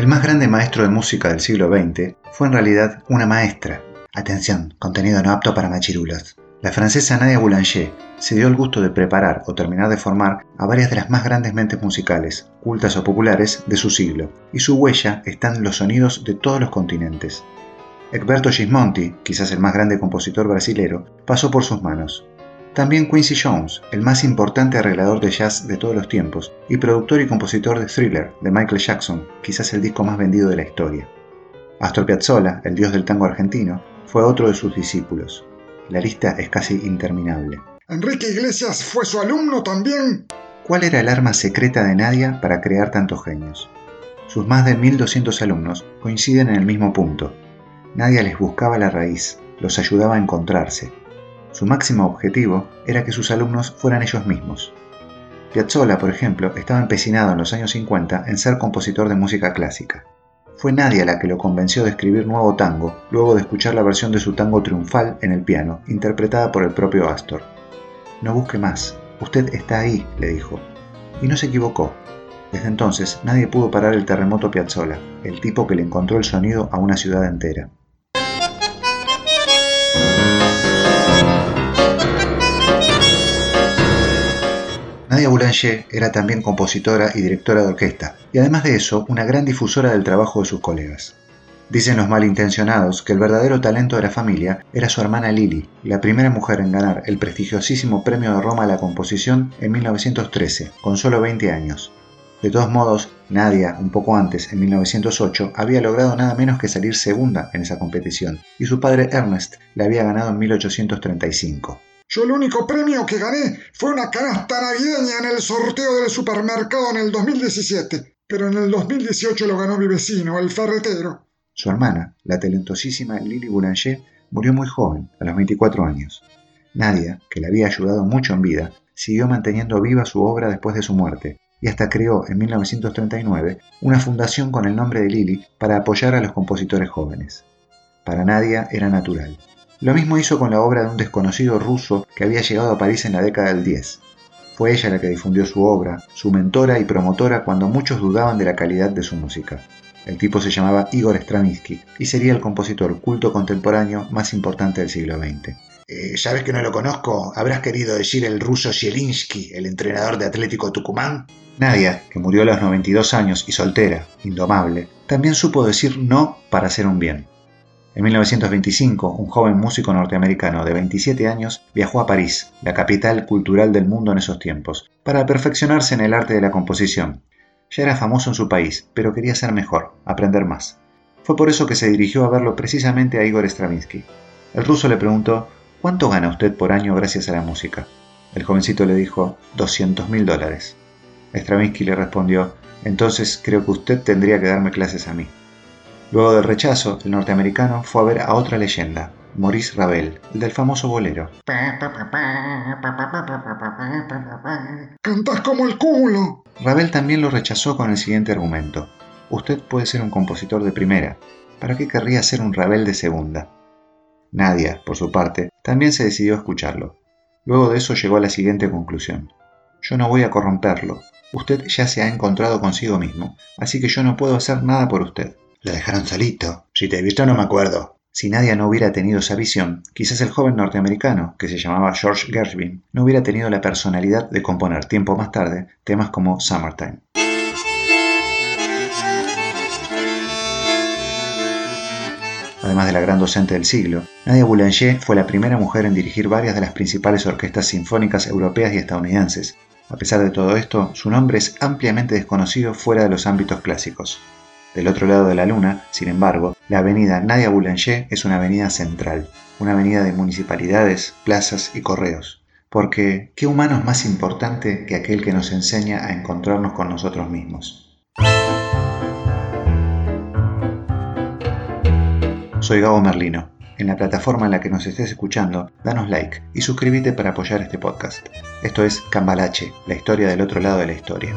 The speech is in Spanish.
El más grande maestro de música del siglo XX fue en realidad una maestra. Atención, contenido no apto para machirulos. La francesa Nadia Boulanger se dio el gusto de preparar o terminar de formar a varias de las más grandes mentes musicales, cultas o populares, de su siglo, y su huella está en los sonidos de todos los continentes. Egberto Gismonti, quizás el más grande compositor brasilero, pasó por sus manos. También Quincy Jones, el más importante arreglador de jazz de todos los tiempos, y productor y compositor de Thriller de Michael Jackson, quizás el disco más vendido de la historia. Astor Piazzolla, el dios del tango argentino, fue otro de sus discípulos. La lista es casi interminable. ¿Enrique Iglesias fue su alumno también? ¿Cuál era el arma secreta de Nadia para crear tantos genios? Sus más de 1200 alumnos coinciden en el mismo punto. Nadia les buscaba la raíz, los ayudaba a encontrarse. Su máximo objetivo era que sus alumnos fueran ellos mismos. Piazzolla, por ejemplo, estaba empecinado en los años 50 en ser compositor de música clásica. Fue Nadia la que lo convenció de escribir nuevo tango, luego de escuchar la versión de su tango triunfal en el piano, interpretada por el propio Astor. No busque más, usted está ahí, le dijo. Y no se equivocó. Desde entonces nadie pudo parar el terremoto Piazzolla, el tipo que le encontró el sonido a una ciudad entera. Nadia Boulanger era también compositora y directora de orquesta, y además de eso, una gran difusora del trabajo de sus colegas. Dicen los malintencionados que el verdadero talento de la familia era su hermana Lili, la primera mujer en ganar el prestigiosísimo Premio de Roma a la Composición en 1913, con solo 20 años. De todos modos, Nadia, un poco antes, en 1908, había logrado nada menos que salir segunda en esa competición, y su padre Ernest la había ganado en 1835. Yo el único premio que gané fue una canasta navideña en el sorteo del supermercado en el 2017, pero en el 2018 lo ganó mi vecino, el ferretero. Su hermana, la talentosísima Lily Boulanger, murió muy joven, a los 24 años. Nadia, que le había ayudado mucho en vida, siguió manteniendo viva su obra después de su muerte, y hasta creó en 1939 una fundación con el nombre de Lily para apoyar a los compositores jóvenes. Para Nadia era natural. Lo mismo hizo con la obra de un desconocido ruso que había llegado a París en la década del 10. Fue ella la que difundió su obra, su mentora y promotora cuando muchos dudaban de la calidad de su música. El tipo se llamaba Igor Stravinsky y sería el compositor culto contemporáneo más importante del siglo XX. Eh, ya ves que no lo conozco, habrás querido decir el ruso Zielinski, el entrenador de Atlético Tucumán. Nadia, que murió a los 92 años y soltera, indomable, también supo decir no para hacer un bien. En 1925, un joven músico norteamericano de 27 años viajó a París, la capital cultural del mundo en esos tiempos, para perfeccionarse en el arte de la composición. Ya era famoso en su país, pero quería ser mejor, aprender más. Fue por eso que se dirigió a verlo precisamente a Igor Stravinsky. El ruso le preguntó, ¿cuánto gana usted por año gracias a la música? El jovencito le dijo, 200 mil dólares. Stravinsky le respondió, entonces creo que usted tendría que darme clases a mí. Luego del rechazo, el norteamericano fue a ver a otra leyenda, Maurice Ravel, el del famoso bolero. Cantás como el culo. Ravel también lo rechazó con el siguiente argumento. Usted puede ser un compositor de primera. ¿Para qué querría ser un Ravel de segunda? Nadia, por su parte, también se decidió a escucharlo. Luego de eso llegó a la siguiente conclusión. Yo no voy a corromperlo. Usted ya se ha encontrado consigo mismo, así que yo no puedo hacer nada por usted. Lo dejaron solito. Si te he visto no me acuerdo. Si Nadia no hubiera tenido esa visión, quizás el joven norteamericano, que se llamaba George Gershwin, no hubiera tenido la personalidad de componer tiempo más tarde temas como Summertime. Además de la gran docente del siglo, Nadia Boulanger fue la primera mujer en dirigir varias de las principales orquestas sinfónicas europeas y estadounidenses. A pesar de todo esto, su nombre es ampliamente desconocido fuera de los ámbitos clásicos. Del otro lado de la luna, sin embargo, la avenida Nadia Boulanger es una avenida central, una avenida de municipalidades, plazas y correos. Porque, ¿qué humano es más importante que aquel que nos enseña a encontrarnos con nosotros mismos? Soy Gabo Merlino. En la plataforma en la que nos estés escuchando, danos like y suscríbete para apoyar este podcast. Esto es Cambalache, la historia del otro lado de la historia.